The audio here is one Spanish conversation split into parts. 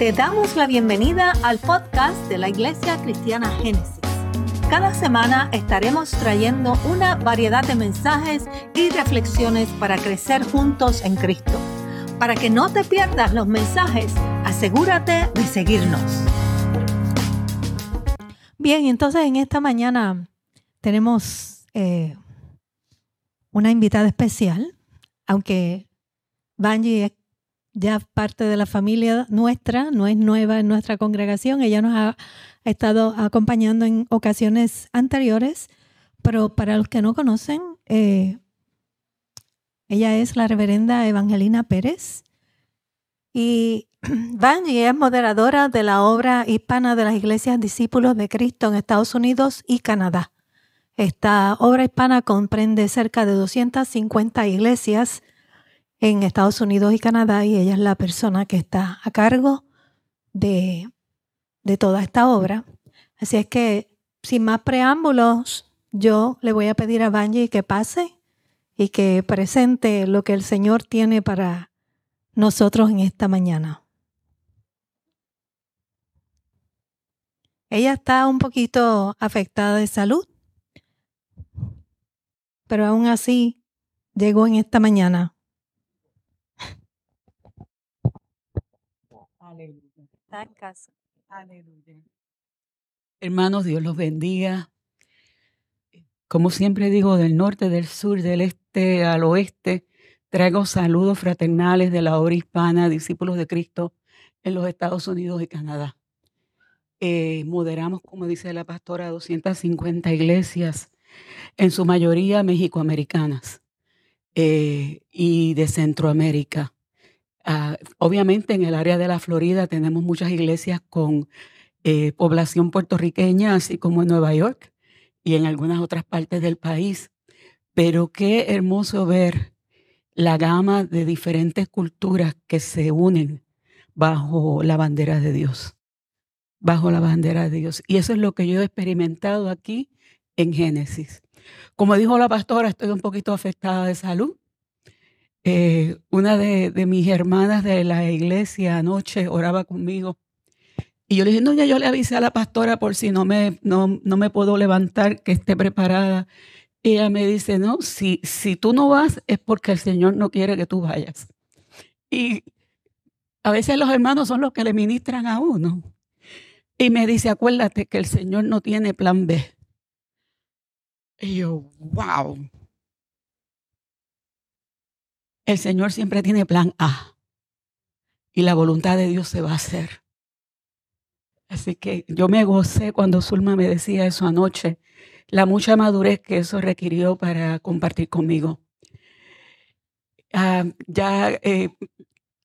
Te damos la bienvenida al podcast de la Iglesia Cristiana Génesis. Cada semana estaremos trayendo una variedad de mensajes y reflexiones para crecer juntos en Cristo. Para que no te pierdas los mensajes, asegúrate de seguirnos. Bien, entonces en esta mañana tenemos eh, una invitada especial, aunque Banji es ya parte de la familia nuestra, no es nueva en nuestra congregación, ella nos ha estado acompañando en ocasiones anteriores, pero para los que no conocen, eh, ella es la reverenda Evangelina Pérez y Vanji es moderadora de la obra hispana de las iglesias Discípulos de Cristo en Estados Unidos y Canadá. Esta obra hispana comprende cerca de 250 iglesias en Estados Unidos y Canadá y ella es la persona que está a cargo de, de toda esta obra. Así es que, sin más preámbulos, yo le voy a pedir a Banji que pase y que presente lo que el Señor tiene para nosotros en esta mañana. Ella está un poquito afectada de salud, pero aún así llegó en esta mañana Hermanos, Dios los bendiga. Como siempre digo, del norte, del sur, del este al oeste, traigo saludos fraternales de la obra hispana, discípulos de Cristo en los Estados Unidos y Canadá. Eh, moderamos, como dice la pastora, 250 iglesias, en su mayoría mexicoamericanas eh, y de Centroamérica. Ah, obviamente en el área de la Florida tenemos muchas iglesias con eh, población puertorriqueña, así como en Nueva York y en algunas otras partes del país. Pero qué hermoso ver la gama de diferentes culturas que se unen bajo la bandera de Dios, bajo la bandera de Dios. Y eso es lo que yo he experimentado aquí en Génesis. Como dijo la pastora, estoy un poquito afectada de salud, eh, una de, mis hermanas de la iglesia anoche oraba conmigo. Y yo le dije, no, ya yo le avisé a la pastora por si no me, no, no me puedo levantar, que esté preparada. Ella me dice, no, si, si tú no vas es porque el Señor no quiere que tú vayas. Y a veces los hermanos son los que le ministran a uno. Y me dice, acuérdate que el Señor no tiene plan B. Y yo, wow. El Señor siempre tiene plan A y la voluntad de Dios se va a hacer. Así que yo me gocé cuando Zulma me decía eso anoche, la mucha madurez que eso requirió para compartir conmigo. Ah, ya eh,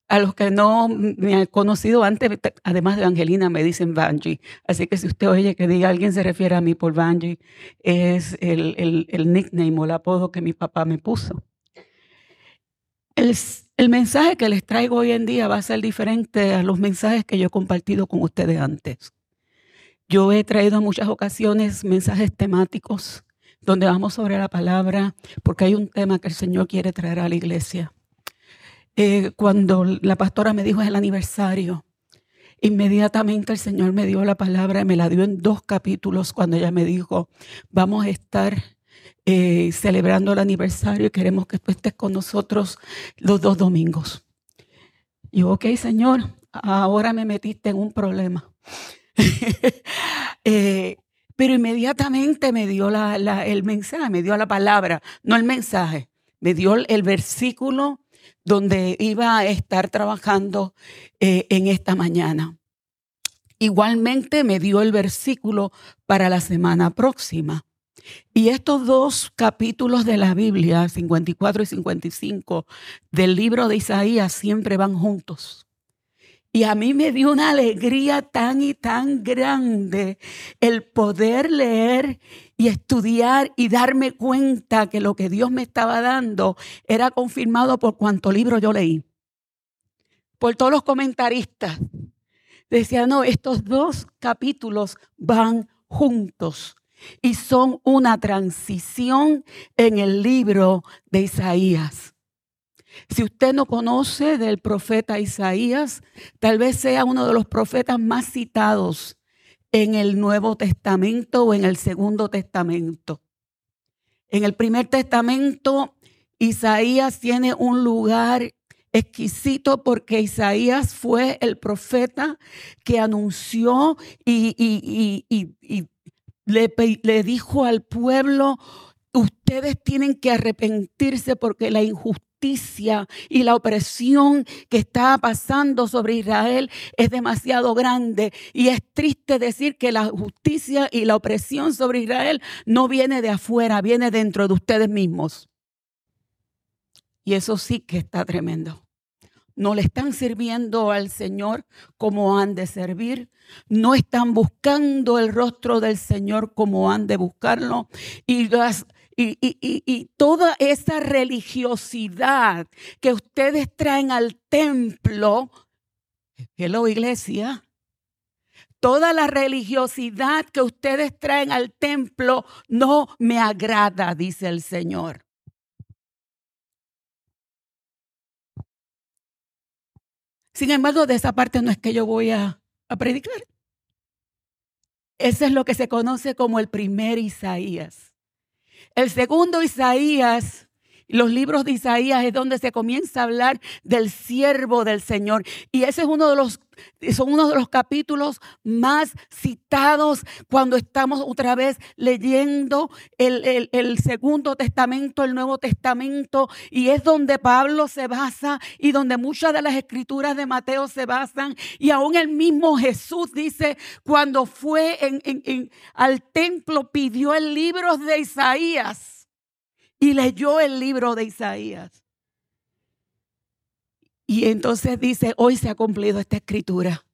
a los que no me han conocido antes, además de Angelina, me dicen Banji. Así que si usted oye que diga alguien se refiere a mí por Banji, es el, el, el nickname o el apodo que mi papá me puso. El, mensaje que les traigo hoy en día va a ser diferente a los mensajes que yo he compartido con ustedes antes. Yo he traído en muchas ocasiones mensajes temáticos donde vamos sobre la palabra, porque hay un tema que el Señor quiere traer a la iglesia. Eh, cuando la pastora me dijo es el aniversario, inmediatamente el Señor me dio la palabra y me la dio en dos capítulos cuando ella me dijo, vamos a estar eh, celebrando el aniversario y queremos que tú estés con nosotros los dos domingos. Y yo, ok, Señor, ahora me metiste en un problema. Eh, pero inmediatamente me dio el mensaje, me dio la palabra, no el mensaje, me dio el versículo donde iba a estar trabajando eh, en esta mañana. Igualmente me dio el versículo para la semana próxima. Y estos dos capítulos de la Biblia, 54 y 55, del libro de Isaías, siempre van juntos. Y a mí me dio una alegría tan y tan grande el poder leer y estudiar y darme cuenta que lo que Dios me estaba dando era confirmado por cuanto libro yo leí. Por todos los comentaristas. Decían, no, estos dos capítulos van juntos y son una transición en el libro de Isaías. Si usted no conoce del profeta Isaías, tal vez sea uno de los profetas más citados en el Nuevo Testamento o en el Segundo Testamento. En el primer testamento, Isaías tiene un lugar exquisito porque Isaías fue el profeta que anunció y, le, dijo al pueblo, ustedes tienen que arrepentirse porque la injusticia y la opresión que está pasando sobre Israel es demasiado grande. Y es triste decir que la justicia y la opresión sobre Israel no viene de afuera, viene dentro de ustedes mismos. Y eso sí que está tremendo. No le están sirviendo al Señor como han de servir. No están buscando el rostro del Señor como han de buscarlo. Y las y, toda esa religiosidad que ustedes traen al templo, hello iglesia, toda la religiosidad que ustedes traen al templo no me agrada, dice el Señor. Sin embargo, de esa parte no es que yo voy a, predicar. Eso es lo que se conoce como el primer Isaías. El segundo Isaías los libros de Isaías es donde se comienza a hablar del siervo del Señor. Y ese es uno de los, son uno de los capítulos más citados cuando estamos otra vez leyendo el, el Segundo Testamento, el Nuevo Testamento. Y es donde Pablo se basa y donde muchas de las escrituras de Mateo se basan. Y aún el mismo Jesús dice, cuando fue en, en, al templo, pidió el libro de Isaías y leyó el libro de Isaías. Y entonces dice, hoy se ha cumplido esta escritura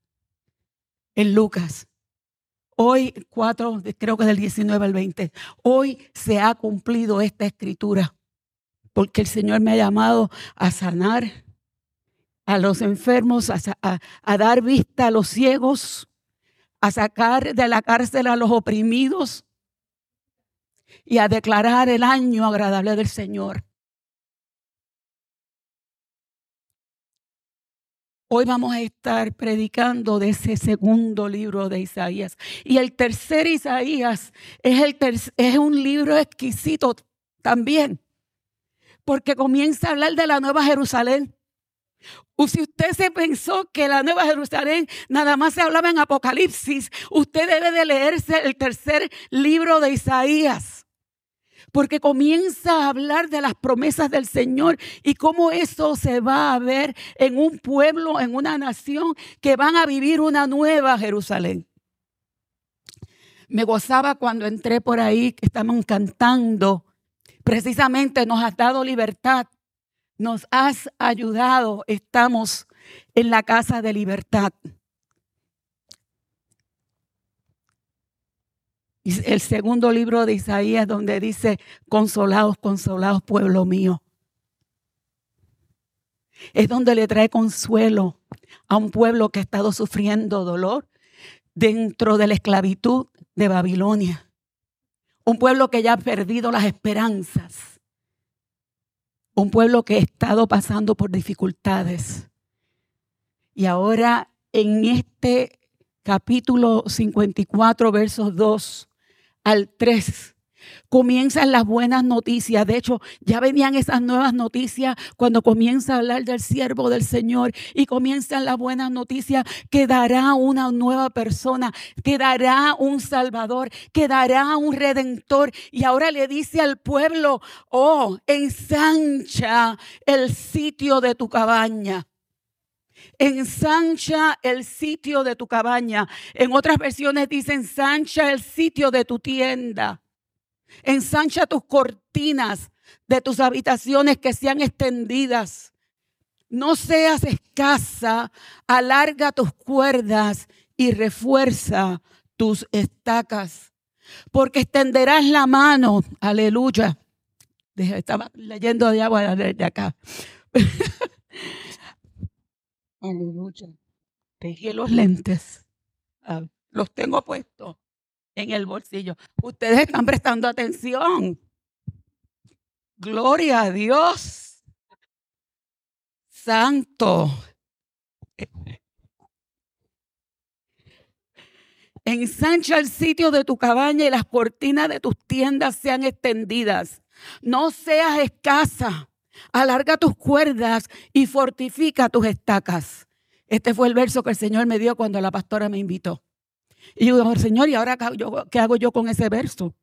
en Lucas. Hoy, 4, creo que del 19 al 20, hoy se ha cumplido esta escritura, porque el Señor me ha llamado a sanar a los enfermos, a, a dar vista a los ciegos, a sacar de la cárcel a los oprimidos, y a declarar el año agradable del Señor. Hoy vamos a estar predicando de ese segundo libro de Isaías. Y el tercer Isaías es, el es un libro exquisito también, porque comienza a hablar de la Nueva Jerusalén. Si usted se pensó que la Nueva Jerusalén nada más se hablaba en Apocalipsis, usted debe de leerse el tercer libro de Isaías porque comienza a hablar de las promesas del Señor y cómo eso se va a ver en un pueblo, en una nación que van a vivir una nueva Jerusalén. Me gozaba cuando entré por ahí, que estaban cantando. Precisamente nos has dado libertad, nos has ayudado, estamos en la casa de libertad. El segundo libro de Isaías donde dice, consolados, consolados, pueblo mío. Es donde le trae consuelo a un pueblo que ha estado sufriendo dolor dentro de la esclavitud de Babilonia. Un pueblo que ya ha perdido las esperanzas. Un pueblo que ha estado pasando por dificultades. Y ahora en este capítulo 54, versos 2 al 3 comienzan las buenas noticias. De hecho, ya venían esas nuevas noticias cuando comienza a hablar del siervo del Señor y comienzan las buenas noticias que dará una nueva persona, que dará un salvador, que dará un redentor. Y ahora le dice al pueblo, oh, ensancha el sitio de tu cabaña. Ensancha el sitio de tu cabaña. En otras versiones dice ensancha el sitio de tu tienda. Ensancha tus cortinas de tus habitaciones que sean extendidas. No seas escasa, alarga tus cuerdas y refuerza tus estacas, porque extenderás la mano, aleluya. Estaba leyendo de agua de acá. Aleluya. Dejé los lentes. Ah, los tengo puestos en el bolsillo. Ustedes están prestando atención. Gloria a Dios. santo. Ensancha el sitio de tu cabaña y las cortinas de tus tiendas sean extendidas. No seas escasa. Alarga tus cuerdas y fortifica tus estacas. Este fue el verso que el Señor me dio cuando la pastora me invitó. Y yo digo, Señor, ¿y ahora qué hago yo con ese verso?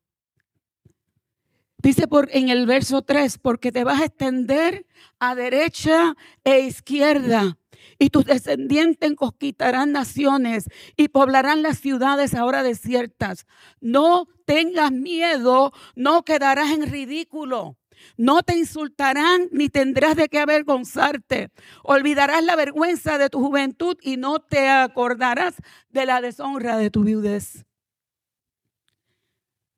Dice por, en el verso 3, porque te vas a extender a derecha e izquierda y tus descendientes conquistarán naciones y poblarán las ciudades ahora desiertas. No tengas miedo, no quedarás en ridículo. No te insultarán ni tendrás de qué avergonzarte. Olvidarás la vergüenza de tu juventud y no te acordarás de la deshonra de tu viudez.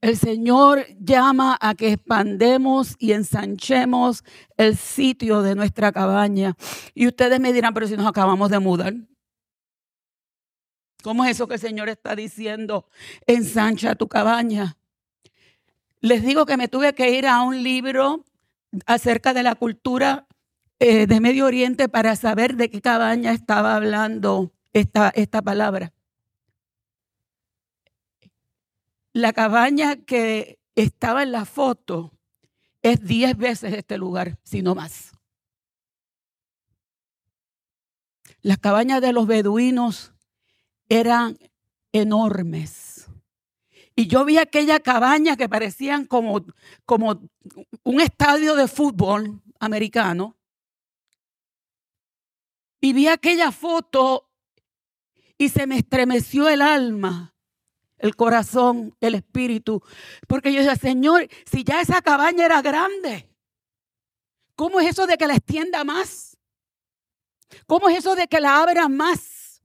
El Señor llama a que expandemos y ensanchemos el sitio de nuestra cabaña. Y ustedes me dirán, pero si nos acabamos de mudar. ¿Cómo es eso que el Señor está diciendo? Ensancha tu cabaña. Les digo que me tuve que ir a un libro acerca de la cultura eh, de Medio Oriente para saber de qué cabaña estaba hablando esta, esta palabra. La cabaña que estaba en la foto es diez veces este lugar, si no más. Las cabañas de los beduinos eran enormes. Y yo vi aquella cabaña que parecían como, como un estadio de fútbol americano. Y vi aquella foto y se me estremeció el alma el corazón, el espíritu. Porque yo decía, Señor, si ya esa cabaña era grande, ¿cómo es eso de que la extienda más? ¿Cómo es eso de que la abra más?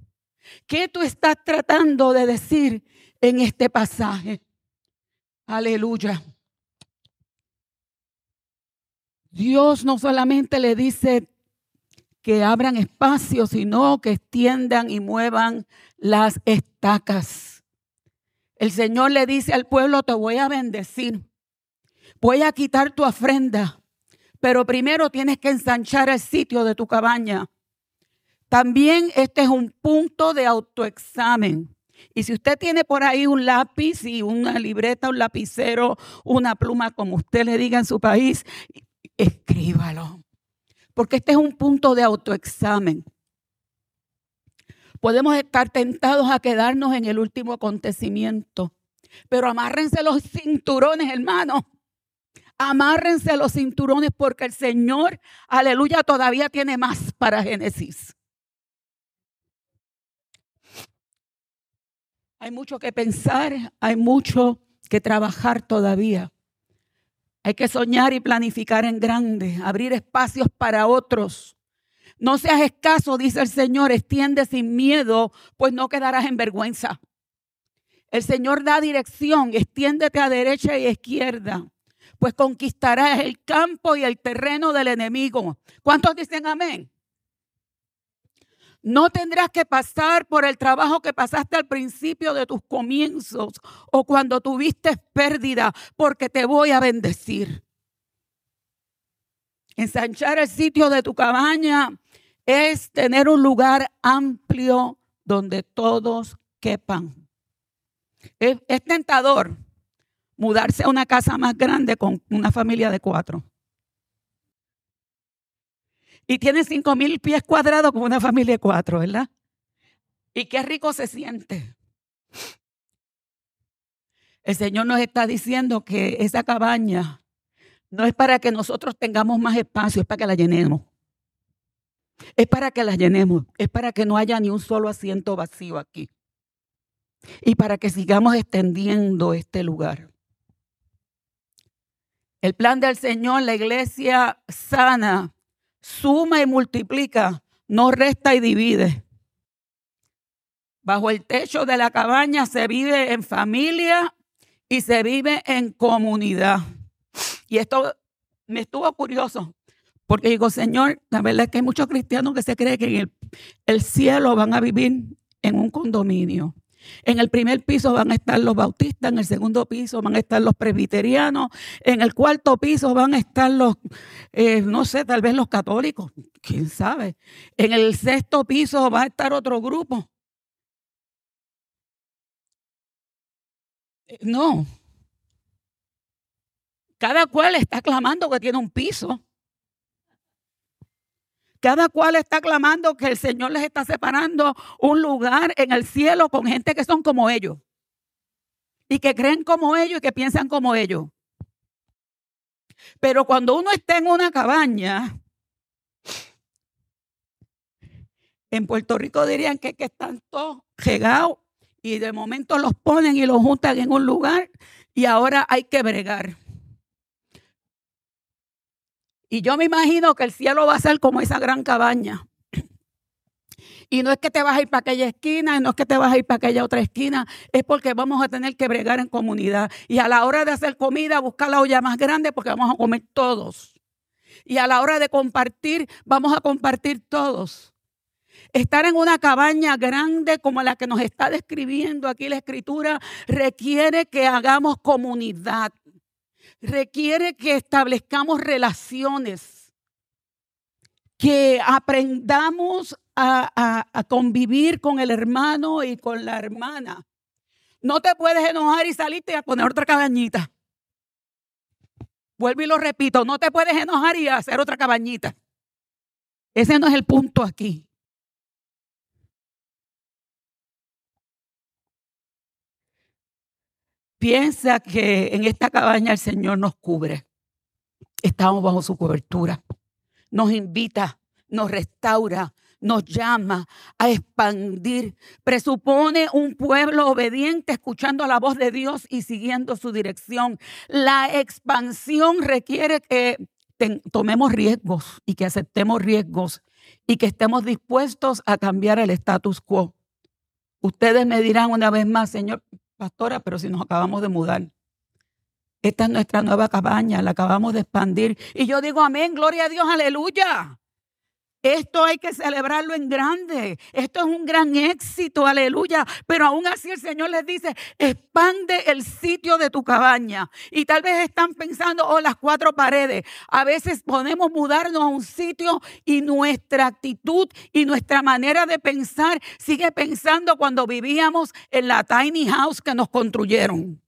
¿Qué tú estás tratando de decir en este pasaje? Aleluya. Dios no solamente le dice que abran espacio, sino que extiendan y muevan las estacas. El Señor le dice al pueblo, te voy a bendecir. Voy a quitar tu ofrenda, pero primero tienes que ensanchar el sitio de tu cabaña. También este es un punto de autoexamen. Y si usted tiene por ahí un lápiz y una libreta, un lapicero, una pluma, como usted le diga en su país, escríbalo. Porque este es un punto de autoexamen. Podemos estar tentados a quedarnos en el último acontecimiento. Pero amárrense los cinturones, hermano. Amárrense los cinturones porque el Señor, aleluya, todavía tiene más para Génesis. Hay mucho que pensar, hay mucho que trabajar todavía. Hay que soñar y planificar en grande, abrir espacios para otros. No seas escaso, dice el Señor, extiende sin miedo, pues no quedarás en vergüenza. El Señor da dirección, extiéndete a derecha y a izquierda, pues conquistarás el campo y el terreno del enemigo. ¿Cuántos dicen amén? No tendrás que pasar por el trabajo que pasaste al principio de tus comienzos o cuando tuviste pérdida, porque te voy a bendecir. Ensanchar el sitio de tu cabaña es tener un lugar amplio donde todos quepan. Es, tentador mudarse a una casa más grande con una familia de cuatro. Y tiene cinco mil pies cuadrados con una familia de cuatro, ¿verdad? Y qué rico se siente. El Señor nos está diciendo que esa cabaña no es para que nosotros tengamos más espacio, es para que la llenemos. Es para que las llenemos, es para que no haya ni un solo asiento vacío aquí. Y para que sigamos extendiendo este lugar. El plan del Señor, la iglesia sana, suma y multiplica, no resta y divide. Bajo el techo de la cabaña se vive en familia y se vive en comunidad. Y esto me estuvo curioso porque digo, Señor, la verdad es que hay muchos cristianos que se creen que en el, cielo van a vivir en un condominio. En el primer piso van a estar los bautistas, en el segundo piso van a estar los presbiterianos, en el cuarto piso van a estar los, eh, no sé, tal vez los católicos, quién sabe. En el sexto piso va a estar otro grupo. Eh, no. Cada cual está clamando que tiene un piso. Cada cual está clamando que el Señor les está separando un lugar en el cielo con gente que son como ellos. Y que creen como ellos y que piensan como ellos. Pero cuando uno está en una cabaña, en Puerto Rico dirían que, que están todos regados y de momento los ponen y los juntan en un lugar y ahora hay que bregar. Y yo me imagino que el cielo va a ser como esa gran cabaña. Y no es que te vas a ir para aquella esquina, no es que te vas a ir para aquella otra esquina, es porque vamos a tener que bregar en comunidad. Y a la hora de hacer comida, buscar la olla más grande porque vamos a comer todos. Y a la hora de compartir, vamos a compartir todos. Estar en una cabaña grande como la que nos está describiendo aquí la escritura requiere que hagamos comunidad requiere que establezcamos relaciones, que aprendamos a, convivir con el hermano y con la hermana. No te puedes enojar y salirte a poner otra cabañita. Vuelvo y lo repito, no te puedes enojar y hacer otra cabañita. Ese no es el punto aquí. Piensa que en esta cabaña el Señor nos cubre. Estamos bajo su cobertura. Nos invita, nos restaura, nos llama a expandir. Presupone un pueblo obediente escuchando la voz de Dios y siguiendo su dirección. La expansión requiere que tomemos riesgos y que aceptemos riesgos y que estemos dispuestos a cambiar el status quo. Ustedes me dirán una vez más, Señor, pastora, pero si nos acabamos de mudar. Esta es nuestra nueva cabaña, la acabamos de expandir. Y yo digo, amén, gloria a Dios, aleluya. Esto hay que celebrarlo en grande. Esto es un gran éxito, aleluya. Pero aún así el Señor les dice, expande el sitio de tu cabaña. Y tal vez están pensando, oh, las cuatro paredes. A veces podemos mudarnos a un sitio y nuestra actitud y nuestra manera de pensar sigue pensando cuando vivíamos en la tiny house que nos construyeron.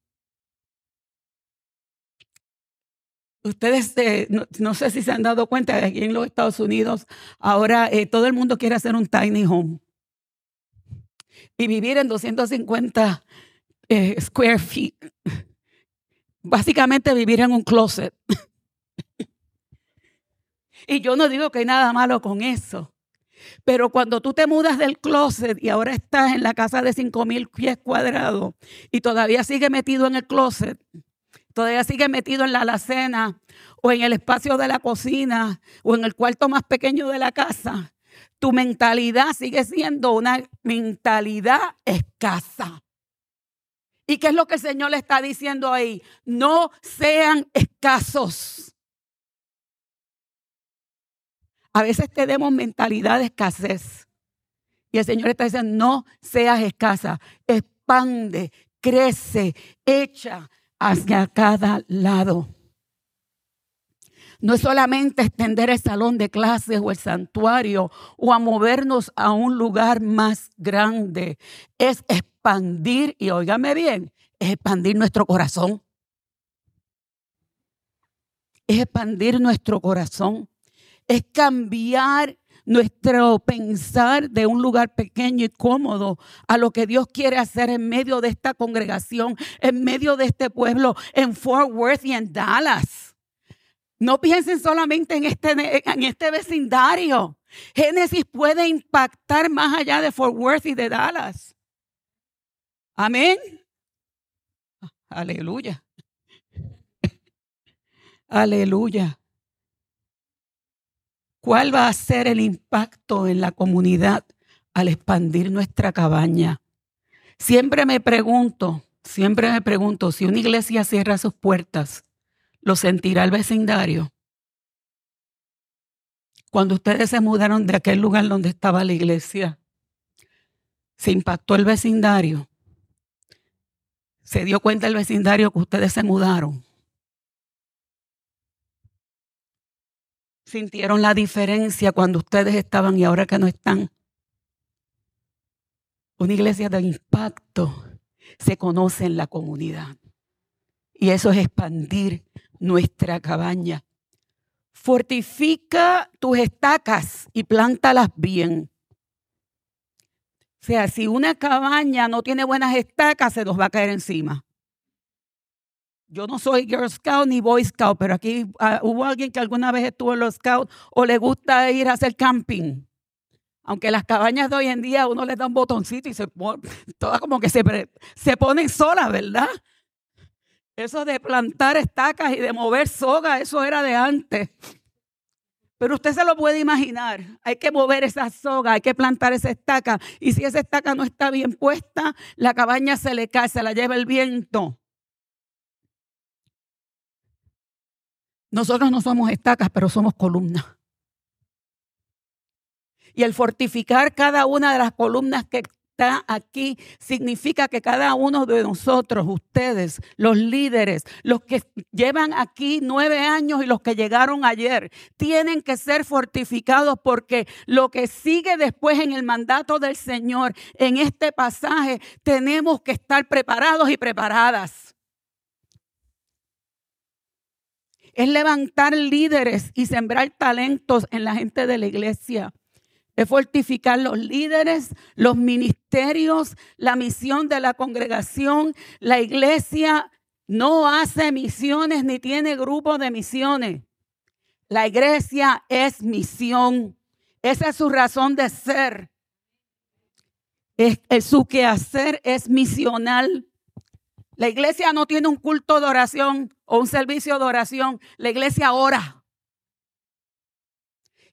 Ustedes, eh, no, sé si se han dado cuenta, aquí en los Estados Unidos, ahora eh, todo el mundo quiere hacer un tiny home y vivir en 250 eh, square feet. Básicamente vivir en un closet. y yo no digo que hay nada malo con eso. Pero cuando tú te mudas del closet y ahora estás en la casa de 5 mil pies cuadrados y todavía sigue metido en el closet, todavía sigue metido en la alacena o en el espacio de la cocina o en el cuarto más pequeño de la casa, tu mentalidad sigue siendo una mentalidad escasa. ¿Y qué es lo que el Señor le está diciendo ahí? No sean escasos. A veces tenemos mentalidad de escasez. Y el Señor está diciendo, no seas escasa, expande, crece, echa, hacia cada lado. No es solamente extender el salón de clases o el santuario o a movernos a un lugar más grande. Es expandir, y óigame bien, es expandir nuestro corazón. Es expandir nuestro corazón. Es cambiar nuestro pensar de un lugar pequeño y cómodo a lo que Dios quiere hacer en medio de esta congregación, en medio de este pueblo, en Fort Worth y en Dallas. No piensen solamente en este, en este vecindario. Génesis puede impactar más allá de Fort Worth y de Dallas. Amén. Aleluya. Aleluya. ¿Cuál va a ser el impacto en la comunidad al expandir nuestra cabaña? Siempre me pregunto, siempre me pregunto, si una iglesia cierra sus puertas, ¿lo sentirá el vecindario? Cuando ustedes se mudaron de aquel lugar donde estaba la iglesia, ¿se impactó el vecindario? se dio cuenta el vecindario que ustedes se mudaron. Sintieron la diferencia cuando ustedes estaban y ahora que no están. Una iglesia de impacto se conoce en la comunidad. Y eso es expandir nuestra cabaña. Fortifica tus estacas y plántalas bien. O sea, si una cabaña no tiene buenas estacas, se nos va a caer encima. Yo no soy Girl Scout ni Boy Scout, pero aquí ah, hubo alguien que alguna vez estuvo en los Scouts o le gusta ir a hacer camping. Aunque las cabañas de hoy en día uno le da un botoncito y se todas como que se, se ponen solas, ¿verdad? Eso de plantar estacas y de mover soga, eso era de antes. Pero usted se lo puede imaginar. Hay que mover esa soga, hay que plantar esa estaca. Y si esa estaca no está bien puesta, la cabaña se le cae, se la lleva el viento. Nosotros no somos estacas, pero somos columnas. Y el fortificar cada una de las columnas que está aquí significa que cada uno de nosotros, ustedes, los líderes, los que llevan aquí nueve años y los que llegaron ayer, tienen que ser fortificados porque lo que sigue después en el mandato del Señor, en este pasaje, tenemos que estar preparados y preparadas. Es levantar líderes y sembrar talentos en la gente de la iglesia es fortificar los líderes, los ministerios, la misión de la congregación. La iglesia no hace misiones ni tiene grupos de misiones. La iglesia es misión. Esa es su razón de ser. Es, su quehacer es misional. La iglesia no tiene un culto de oración o un servicio de oración. La iglesia ora.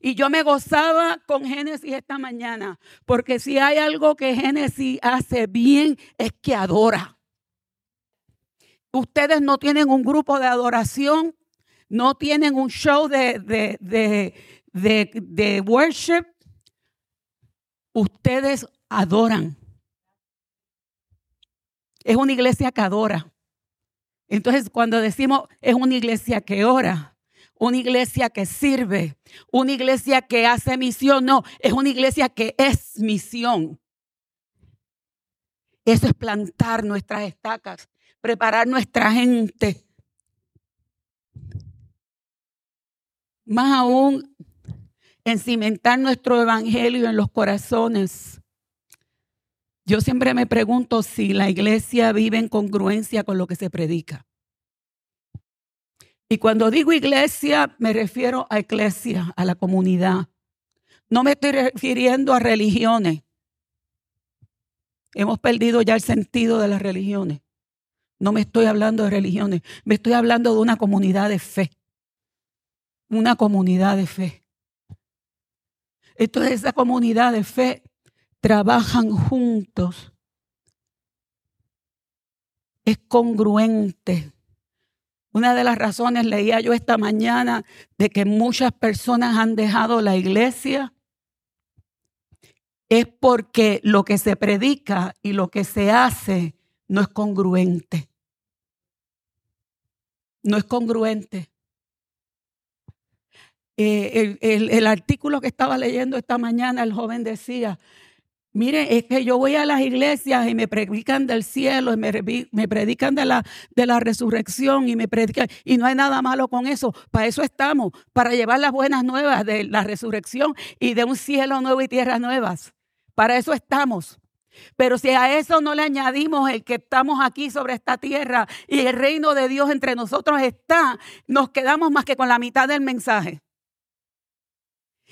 Y yo me gozaba con Génesis esta mañana, porque si hay algo que Génesis hace bien es que adora. Ustedes no tienen un grupo de adoración, no tienen un show de, de, de worship. Ustedes adoran. Es una iglesia que adora. Entonces, cuando decimos es una iglesia que ora, una iglesia que sirve, una iglesia que hace misión, no, es una iglesia que es misión. Eso es plantar nuestras estacas, preparar nuestra gente. Más aún, encimentar nuestro evangelio en los corazones. Yo siempre me pregunto si la iglesia vive en congruencia con lo que se predica. Y cuando digo iglesia, me refiero a iglesia, a la comunidad. No me estoy refiriendo a religiones. Hemos perdido ya el sentido de las religiones. No me estoy hablando de religiones, me estoy hablando de una comunidad de fe. Una comunidad de fe. Entonces esa comunidad de fe trabajan juntos. Es congruente una de las razones, leía yo esta mañana, de que muchas personas han dejado la iglesia es porque lo que se predica y lo que se hace no es congruente. No es congruente. Eh, el, el, artículo que estaba leyendo esta mañana, el joven decía, Mire, es que yo voy a las iglesias y me predican del cielo, y me, predican de la, de la resurrección y me predican, y no hay nada malo con eso. Para eso estamos, para llevar las buenas nuevas de la resurrección y de un cielo nuevo y tierras nuevas. Para eso estamos. Pero si a eso no le añadimos el que estamos aquí sobre esta tierra y el reino de Dios entre nosotros está, nos quedamos más que con la mitad del mensaje.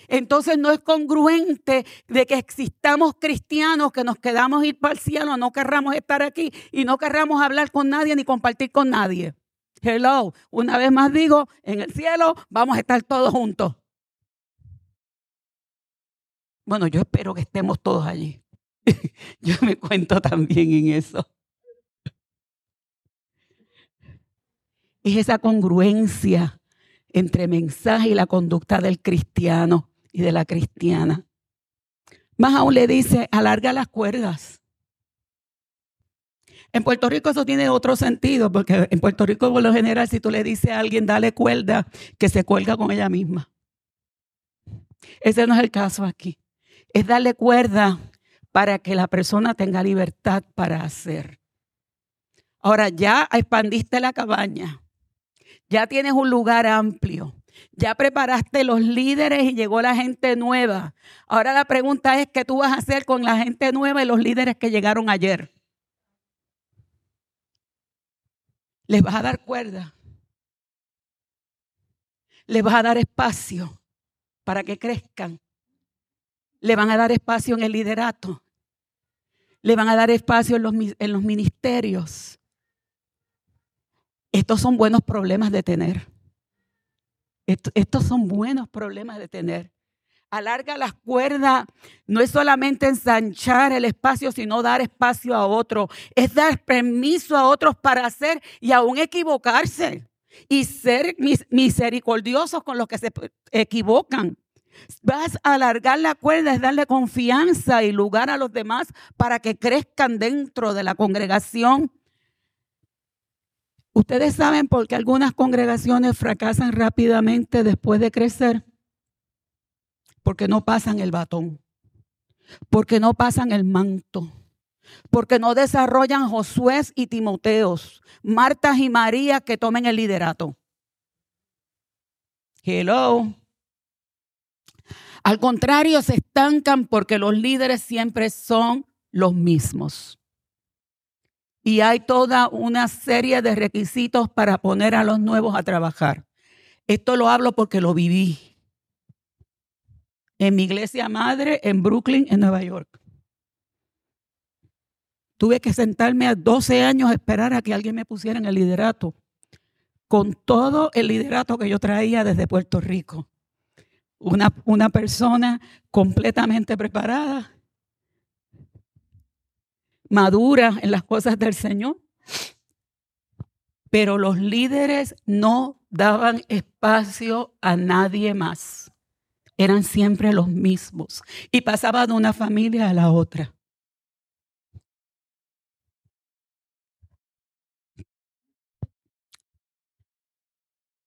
Entonces no es congruente de que existamos cristianos, que nos quedamos ir para el cielo, no querramos estar aquí y no querramos hablar con nadie ni compartir con nadie. Hello, una vez más digo, en el cielo vamos a estar todos juntos. Bueno, yo espero que estemos todos allí. yo me cuento también en eso. Es esa congruencia entre mensaje y la conducta del cristiano y de la cristiana. Más aún le dice, alarga las cuerdas. En Puerto Rico eso tiene otro sentido, porque en Puerto Rico por lo general si tú le dices a alguien dale cuerda, que se cuelga con ella misma. Ese no es el caso aquí. Es darle cuerda para que la persona tenga libertad para hacer. Ahora ya expandiste la cabaña, ya tienes un lugar amplio, ya preparaste los líderes y llegó la gente nueva. Ahora la pregunta es, ¿qué tú vas a hacer con la gente nueva y los líderes que llegaron ayer? Les vas a dar cuerda. Les vas a dar espacio para que crezcan. Le van a dar espacio en el liderato. Le van a dar espacio en los, en los ministerios. Estos son buenos problemas de tener. Estos son buenos problemas de tener. Alarga las cuerdas no es solamente ensanchar el espacio, sino dar espacio a otro. Es dar permiso a otros para hacer y aún equivocarse. Y ser misericordiosos con los que se equivocan. Vas a alargar la cuerda, es darle confianza y lugar a los demás para que crezcan dentro de la congregación. Ustedes saben por qué algunas congregaciones fracasan rápidamente después de crecer porque no pasan el batón, porque no pasan el manto, porque no desarrollan Josué y Timoteos, Marta y María que tomen el liderato. Hello. Al contrario, se estancan porque los líderes siempre son los mismos. Y hay toda una serie de requisitos para poner a los nuevos a trabajar. Esto lo hablo porque lo viví en mi iglesia madre en Brooklyn, en Nueva York. Tuve que sentarme a 12 años a esperar a que alguien me pusiera en el liderato, con todo el liderato que yo traía desde Puerto Rico. Una, una persona completamente preparada, madura en las cosas del Señor. Pero los líderes no daban espacio a nadie más eran siempre los mismos y pasaba de una familia a la otra.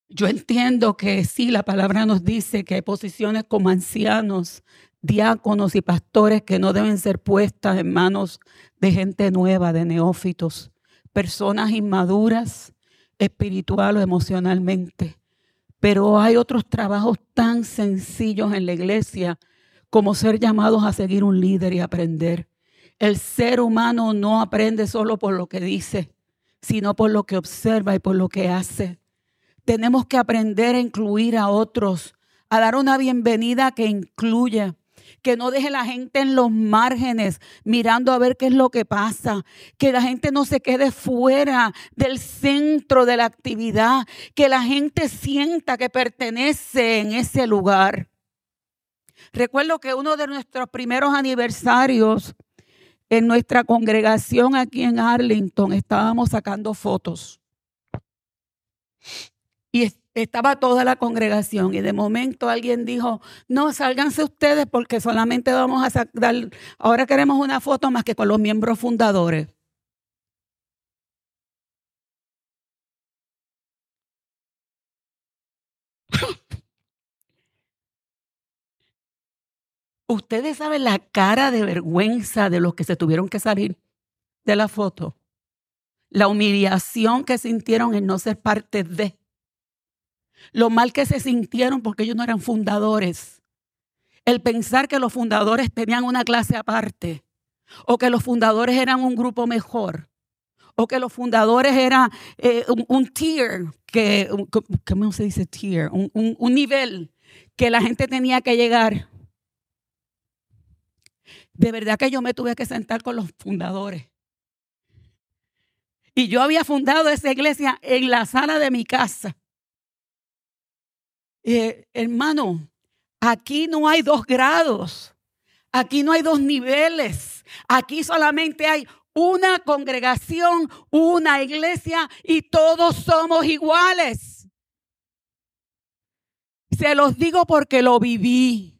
Yo entiendo que sí, la palabra nos dice que hay posiciones como ancianos, diáconos y pastores que no deben ser puestas en manos de gente nueva, de neófitos, personas inmaduras espiritual o emocionalmente. Pero hay otros trabajos tan sencillos en la iglesia como ser llamados a seguir un líder y aprender. El ser humano no aprende solo por lo que dice, sino por lo que observa y por lo que hace. Tenemos que aprender a incluir a otros, a dar una bienvenida que incluya, que no deje la gente en los márgenes mirando a ver qué es lo que pasa, que la gente no se quede fuera del centro de la actividad, que la gente sienta que pertenece en ese lugar. Recuerdo que uno de nuestros primeros aniversarios en nuestra congregación aquí en Arlington estábamos sacando fotos. Y estaba toda la congregación y de momento alguien dijo, no, sálganse ustedes porque solamente vamos a sacar, ahora queremos una foto más que con los miembros fundadores. Ustedes saben la cara de vergüenza de los que se tuvieron que salir de la foto. La humillación que sintieron en no ser parte de lo mal que se sintieron porque ellos no eran fundadores. El pensar que los fundadores tenían una clase aparte, o que los fundadores eran un grupo mejor, o que los fundadores eran eh, un, tier, que, ¿cómo se dice tier? Un, un nivel que la gente tenía que llegar. De verdad que yo me tuve que sentar con los fundadores. Y yo había fundado esa iglesia en la sala de mi casa. Hermano, aquí no hay dos grados, aquí no hay dos niveles, aquí solamente hay una congregación, una iglesia y todos somos iguales. Se los digo porque lo viví,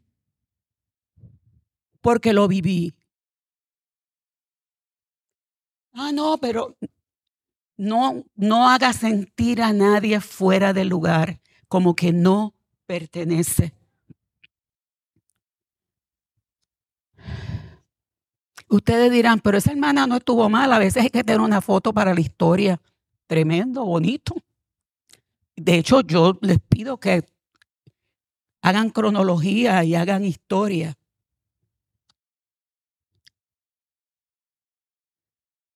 porque lo viví. Ah, no, pero no, no haga sentir a nadie fuera del lugar, como que no pertenece. Ustedes dirán, pero esa hermana no estuvo mal, a veces hay que tener una foto para la historia. Tremendo, bonito. De hecho, yo les pido que hagan cronología y hagan historia.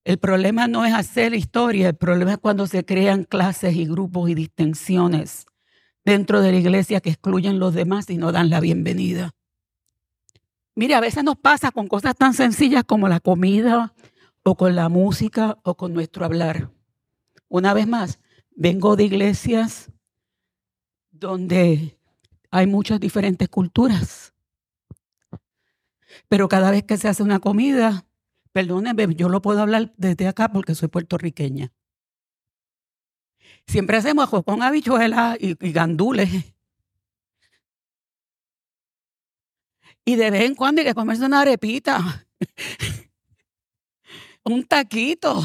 El problema no es hacer historia, el problema es cuando se crean clases y grupos y distinciones dentro de la iglesia que excluyen los demás y no dan la bienvenida. Mire, a veces nos pasa con cosas tan sencillas como la comida o con la música o con nuestro hablar. Una vez más, vengo de iglesias donde hay muchas diferentes culturas. Pero cada vez que se hace una comida, perdónenme, yo lo puedo hablar desde acá porque soy puertorriqueña. Siempre hacemos con habichuelas y, y gandules. Y de vez en cuando hay que comerse una arepita, un taquito.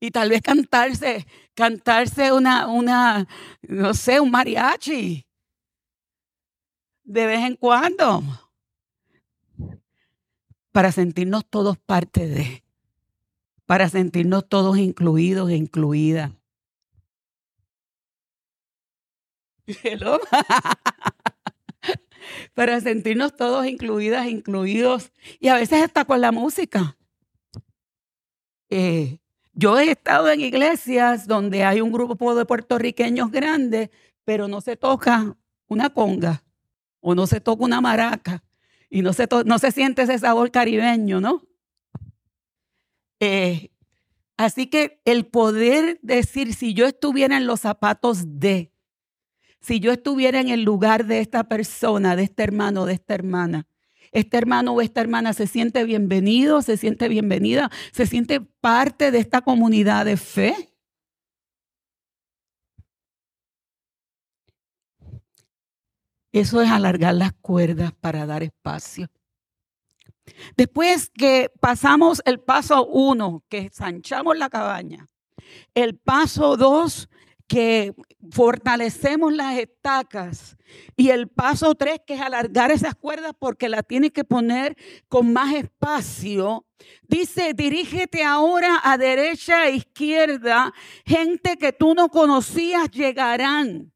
Y tal vez cantarse, cantarse una, una, no sé, un mariachi. De vez en cuando. Para sentirnos todos parte de. Para sentirnos todos incluidos e incluidas. Para sentirnos todos incluidas, incluidos, y a veces hasta con la música. Eh, yo he estado en iglesias donde hay un grupo de puertorriqueños grandes, pero no se toca una conga o no se toca una maraca y no se, no se siente ese sabor caribeño, ¿no? Eh, así que el poder decir, si yo estuviera en los zapatos de, si yo estuviera en el lugar de esta persona, de este hermano, de esta hermana, este hermano o esta hermana se siente bienvenido, se siente bienvenida, se siente parte de esta comunidad de fe. Eso es alargar las cuerdas para dar espacio. Después que pasamos el paso uno, que sanchamos la cabaña, el paso dos que fortalecemos las estacas y el paso tres, que es alargar esas cuerdas porque la tienes que poner con más espacio, dice, dirígete ahora a derecha e izquierda, gente que tú no conocías llegarán.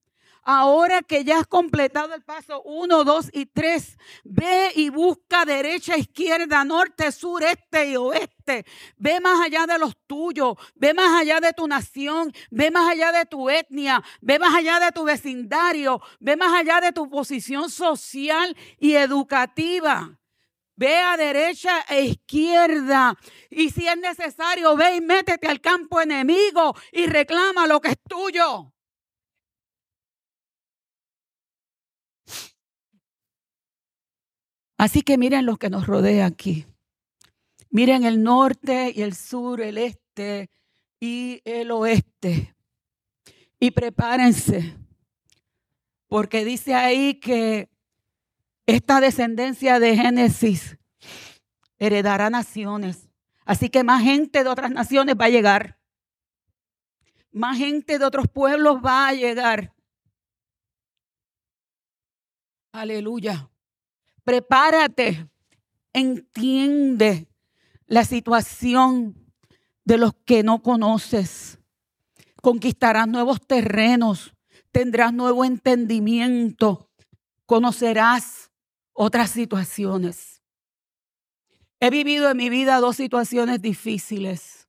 Ahora que ya has completado el paso 1, 2 y 3, ve y busca derecha, izquierda, norte, sur, este y oeste. Ve más allá de los tuyos, ve más allá de tu nación, ve más allá de tu etnia, ve más allá de tu vecindario, ve más allá de tu posición social y educativa. Ve a derecha e izquierda. Y si es necesario, ve y métete al campo enemigo y reclama lo que es tuyo. Así que miren lo que nos rodea aquí. Miren el norte y el sur, el este y el oeste. Y prepárense, porque dice ahí que esta descendencia de Génesis heredará naciones. Así que más gente de otras naciones va a llegar. Más gente de otros pueblos va a llegar. Aleluya prepárate, entiende la situación de los que no conoces. Conquistarás nuevos terrenos, tendrás nuevo entendimiento, conocerás otras situaciones. He vivido en mi vida dos situaciones difíciles.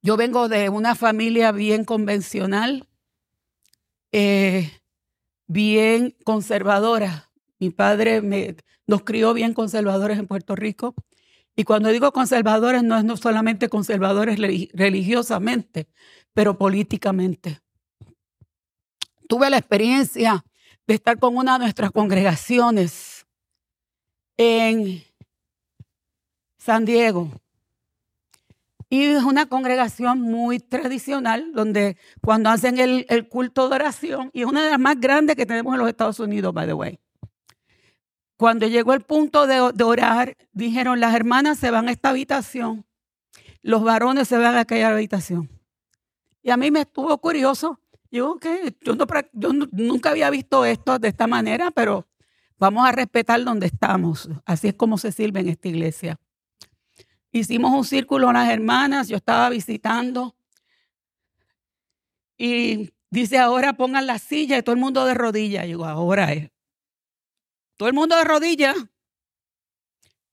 Yo vengo de una familia bien convencional, eh, bien conservadora. Mi padre nos crió bien conservadores en Puerto Rico. Y cuando digo conservadores, no es no solamente conservadores religiosamente, pero políticamente. Tuve la experiencia de estar con una de nuestras congregaciones en San Diego. Y es una congregación muy tradicional, donde cuando hacen el culto de oración, y es una de las más grandes que tenemos en los Estados Unidos, by the way. Cuando llegó el punto de, orar, dijeron, las hermanas se van a esta habitación, los varones se van a aquella habitación. Y a mí me estuvo curioso. Yo, que yo, nunca había visto esto de esta manera, pero vamos a respetar donde estamos. Así es como se sirve en esta iglesia. Hicimos un círculo las hermanas, yo estaba visitando. Y dice, ahora pongan la silla y todo el mundo de rodillas. Digo, ahora es. Todo el mundo de rodillas.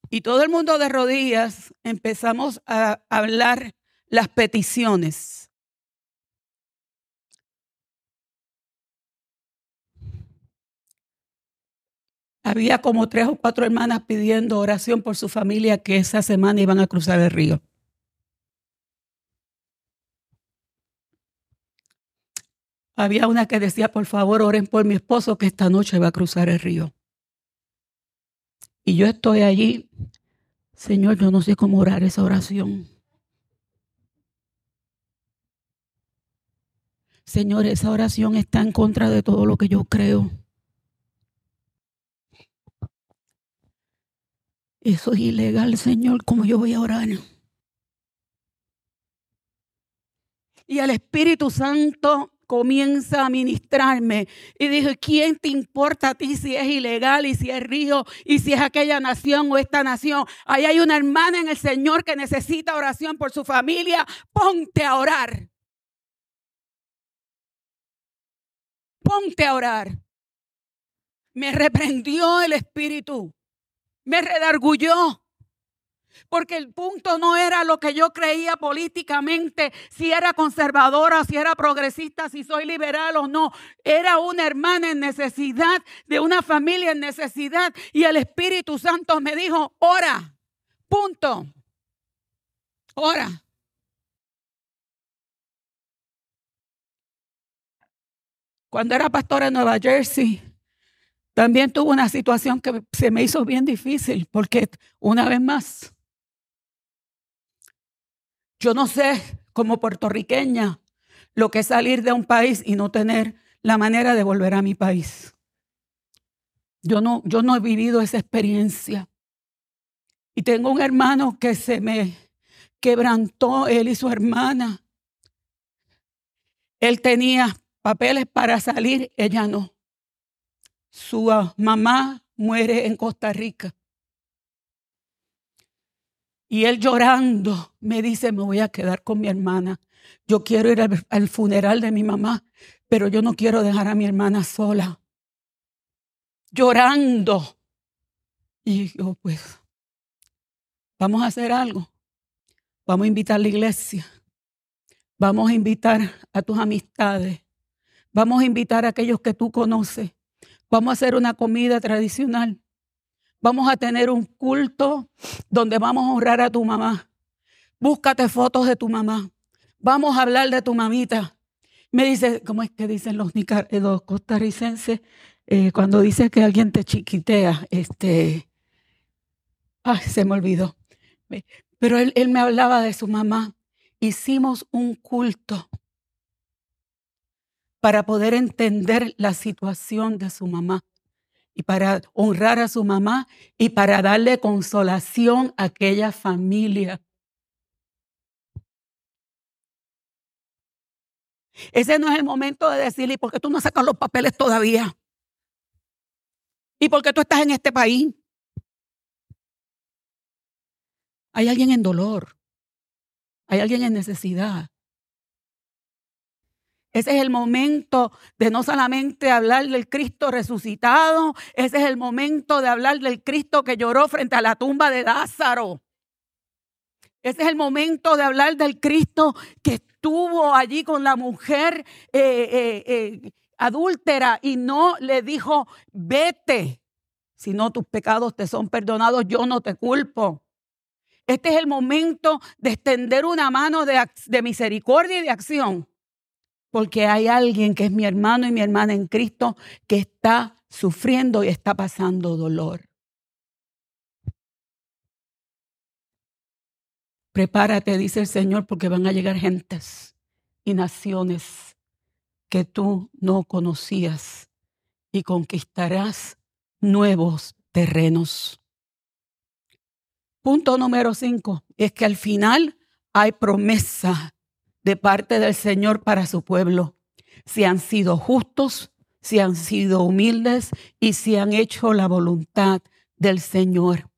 Y todo el mundo de rodillas empezamos a hablar las peticiones. Había como tres o cuatro hermanas pidiendo oración por su familia que esa semana iban a cruzar el río. Había una que decía, por favor, oren por mi esposo que esta noche va a cruzar el río. Y yo estoy allí, Señor, yo no sé cómo orar esa oración. Señor, esa oración está en contra de todo lo que yo creo. Eso es ilegal, Señor, como yo voy a orar. Y el Espíritu Santo comienza a ministrarme. Y dije, ¿quién te importa a ti si es ilegal y si es río y si es aquella nación o esta nación? Ahí hay una hermana en el Señor que necesita oración por su familia. Ponte a orar. Ponte a orar. Me reprendió el Espíritu me redargulló. Porque el punto no era lo que yo creía políticamente, si era conservadora, si era progresista, si soy liberal o no. Era una hermana en necesidad, de una familia en necesidad. Y el Espíritu Santo me dijo, ora, punto. Ora. Cuando era pastora en Nueva Jersey, también tuvo una situación que se me hizo bien difícil porque una vez más, yo no sé como puertorriqueña lo que es salir de un país y no tener la manera de volver a mi país. Yo no, yo no he vivido esa experiencia. Y tengo un hermano que se me quebrantó, él y su hermana. Él tenía papeles para salir, ella no. Su ah, mamá muere en Costa Rica. Y él llorando me dice, me voy a quedar con mi hermana. Yo quiero ir al, funeral de mi mamá, pero yo no quiero dejar a mi hermana sola. Llorando. Y yo, pues, vamos a hacer algo. Vamos a invitar a la iglesia. Vamos a invitar a tus amistades. Vamos a invitar a aquellos que tú conoces. Vamos a hacer una comida tradicional. Vamos a tener un culto donde vamos a honrar a tu mamá. Búscate fotos de tu mamá. Vamos a hablar de tu mamita. Me dice, ¿cómo es que dicen los, eh, costarricenses? Eh, cuando dice que alguien te chiquitea, este, ay, se me olvidó. Pero él, él me hablaba de su mamá. Hicimos un culto para poder entender la situación de su mamá y para honrar a su mamá y para darle consolación a aquella familia. Ese no es el momento de decirle, ¿por qué tú no sacas los papeles todavía? ¿Y por qué tú estás en este país? Hay alguien en dolor. Hay alguien en necesidad. Ese es el momento de no solamente hablar del Cristo resucitado, ese es el momento de hablar del Cristo que lloró frente a la tumba de Lázaro. Ese es el momento de hablar del Cristo que estuvo allí con la mujer eh, eh, eh, adúltera y no le dijo, vete, si no tus pecados te son perdonados, yo no te culpo. Este es el momento de extender una mano de misericordia y de acción porque hay alguien que es mi hermano y mi hermana en Cristo que está sufriendo y está pasando dolor. Prepárate, dice el Señor, porque van a llegar gentes y naciones que tú no conocías y conquistarás nuevos terrenos. Punto número cinco es que al final hay promesa de parte del Señor para su pueblo. Si han sido justos, si han sido humildes y si han hecho la voluntad del Señor.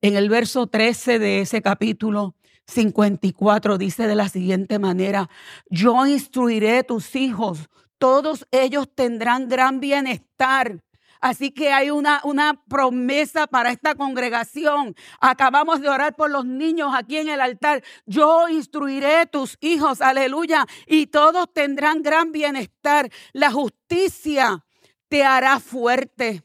En el verso 13 de ese capítulo 54 dice de la siguiente manera, yo instruiré tus hijos, todos ellos tendrán gran bienestar. Así que hay una, una promesa para esta congregación. Acabamos de orar por los niños aquí en el altar. Yo instruiré tus hijos, aleluya, y todos tendrán gran bienestar. La justicia te hará fuerte.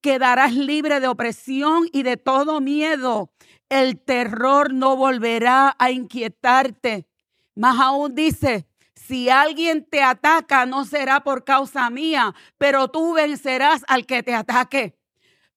Quedarás libre de opresión y de todo miedo. El terror no volverá a inquietarte. Más aún dice, si alguien te ataca, no será por causa mía, pero tú vencerás al que te ataque.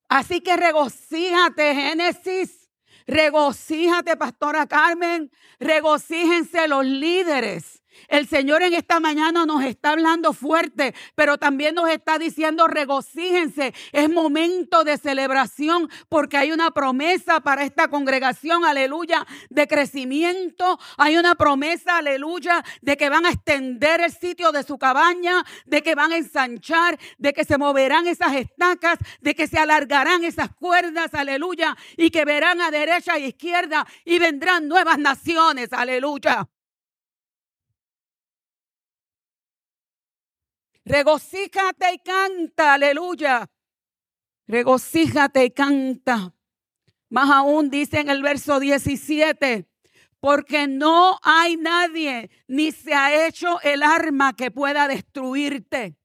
Así que regocíjate, Génesis. Regocíjate, Pastora Carmen. Regocíjense los líderes el Señor en esta mañana nos está hablando fuerte, pero también nos está diciendo regocíjense. Es momento de celebración porque hay una promesa para esta congregación, aleluya, de crecimiento. Hay una promesa, aleluya, de que van a extender el sitio de su cabaña, de que van a ensanchar, de que se moverán esas estacas, de que se alargarán esas cuerdas, aleluya, y que verán a derecha e izquierda y vendrán nuevas naciones, aleluya. Regocíjate y canta, aleluya. Regocíjate y canta. Más aún dice en el verso 17, porque no hay nadie, ni se ha hecho el arma que pueda destruirte.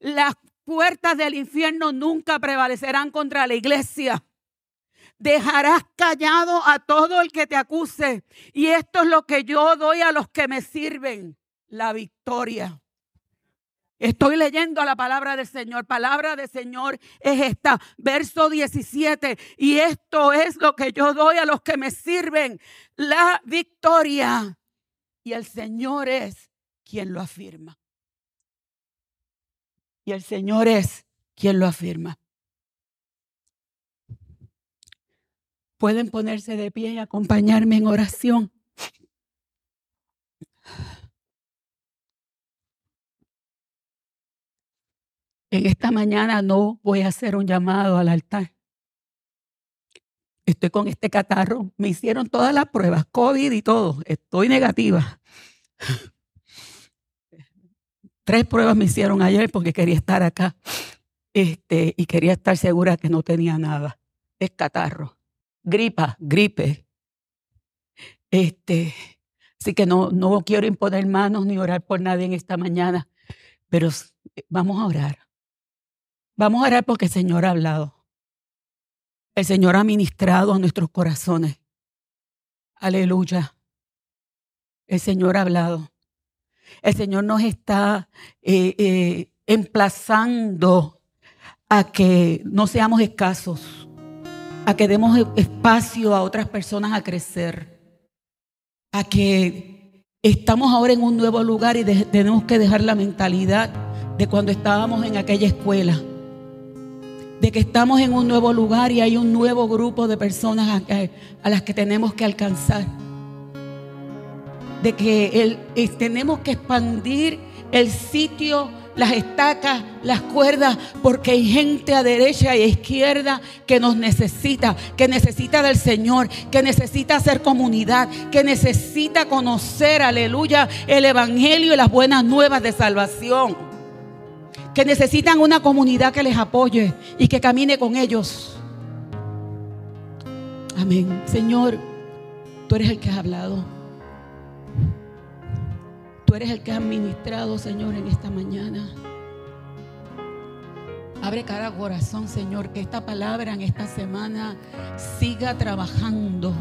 Las puertas del infierno nunca prevalecerán contra la iglesia. Dejarás callado a todo el que te acuse. Y esto es lo que yo doy a los que me sirven, la victoria. Estoy leyendo la palabra del Señor. Palabra del Señor es esta, verso 17. Y esto es lo que yo doy a los que me sirven, la victoria. Y el Señor es quien lo afirma. Y el Señor es quien lo afirma. Pueden ponerse de pie y acompañarme en oración. En esta mañana no voy a hacer un llamado al altar. Estoy con este catarro. Me hicieron todas las pruebas, COVID y todo. Estoy negativa. Tres pruebas me hicieron ayer porque quería estar acá. Este, y quería estar segura que no tenía nada. Es catarro. Gripa, gripe. Este, así que no, no quiero imponer manos ni orar por nadie en esta mañana, pero vamos a orar. Vamos a orar porque el Señor ha hablado. El Señor ha ministrado a nuestros corazones. Aleluya. El Señor ha hablado. El Señor nos está eh, eh, emplazando a que no seamos escasos, a que demos espacio a otras personas a crecer, a que estamos ahora en un nuevo lugar y tenemos que dejar la mentalidad de cuando estábamos en aquella escuela de que estamos en un nuevo lugar y hay un nuevo grupo de personas a, las que tenemos que alcanzar. De que tenemos que expandir el sitio, las estacas, las cuerdas, porque hay gente a derecha y a izquierda que nos necesita, que necesita del Señor, que necesita hacer comunidad, que necesita conocer, aleluya, el Evangelio y las buenas nuevas de salvación que necesitan una comunidad que les apoye y que camine con ellos. Amén. Señor, tú eres el que has hablado. Tú eres el que has ministrado, Señor, en esta mañana. Abre cada corazón, Señor, que esta palabra en esta semana siga trabajando.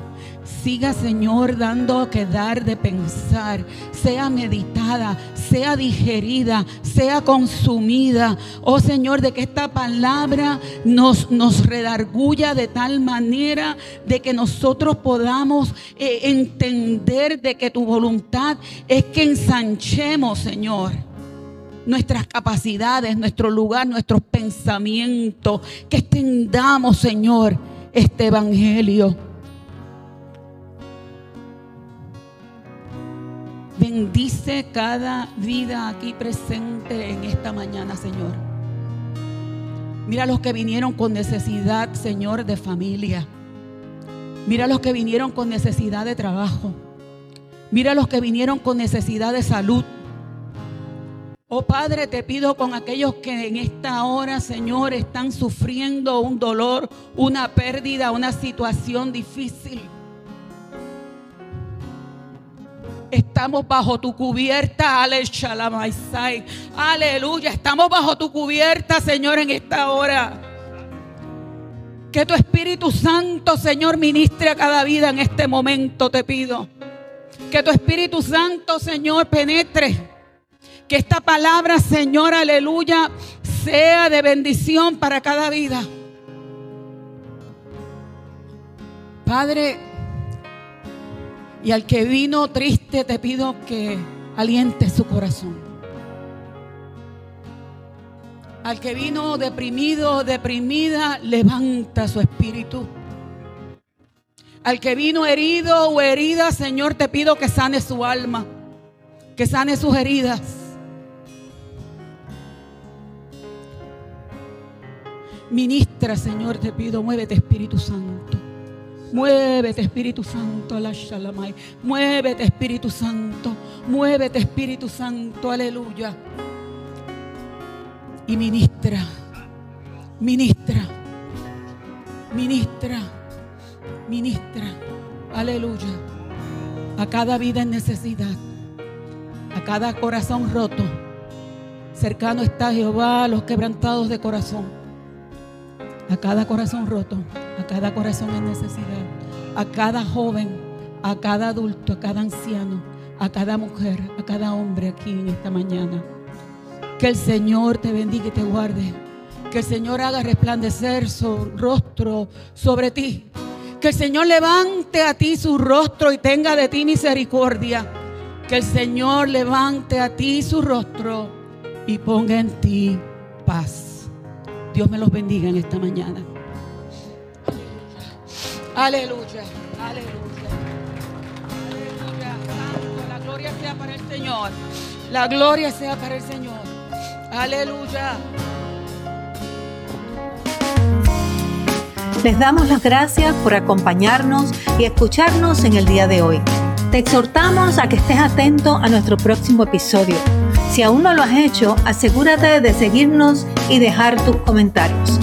Siga, Señor, dando que dar de pensar. Sea meditada, sea digerida, sea consumida. Oh Señor, de que esta palabra nos, nos redarguya de tal manera de que nosotros podamos eh, entender de que tu voluntad es que ensanchemos, Señor nuestras capacidades, nuestro lugar, nuestros pensamientos, que extendamos, Señor, este Evangelio. Bendice cada vida aquí presente en esta mañana, Señor. Mira los que vinieron con necesidad, Señor, de familia. Mira los que vinieron con necesidad de trabajo. Mira los que vinieron con necesidad de salud. Oh Padre, te pido con aquellos que en esta hora, Señor, están sufriendo un dolor, una pérdida, una situación difícil. Estamos bajo tu cubierta, aleluya. Estamos bajo tu cubierta, Señor, en esta hora. Que tu Espíritu Santo, Señor, ministre a cada vida en este momento, te pido. Que tu Espíritu Santo, Señor, penetre que esta palabra, Señor, aleluya, sea de bendición para cada vida. Padre, y al que vino triste te pido que aliente su corazón. Al que vino deprimido, deprimida, levanta su espíritu. Al que vino herido o herida, Señor, te pido que sane su alma, que sane sus heridas. Ministra, Señor, te pido, muévete Espíritu Santo. Muévete Espíritu Santo, la shalamai. Muévete Espíritu Santo. Muévete Espíritu Santo, aleluya. Y ministra, ministra, ministra, ministra, aleluya. A cada vida en necesidad, a cada corazón roto. Cercano está Jehová a los quebrantados de corazón a cada corazón roto, a cada corazón en necesidad, a cada joven, a cada adulto, a cada anciano, a cada mujer, a cada hombre aquí en esta mañana. Que el Señor te bendiga y te guarde. Que el Señor haga resplandecer su rostro sobre ti. Que el Señor levante a ti su rostro y tenga de ti misericordia. Que el Señor levante a ti su rostro y ponga en ti paz. Dios me los bendiga en esta mañana. Aleluya, aleluya, aleluya. la gloria sea para el Señor. La gloria sea para el Señor. Aleluya. Les damos las gracias por acompañarnos y escucharnos en el día de hoy. Te exhortamos a que estés atento a nuestro próximo episodio si aún no lo has hecho, asegúrate de seguirnos y dejar tus comentarios.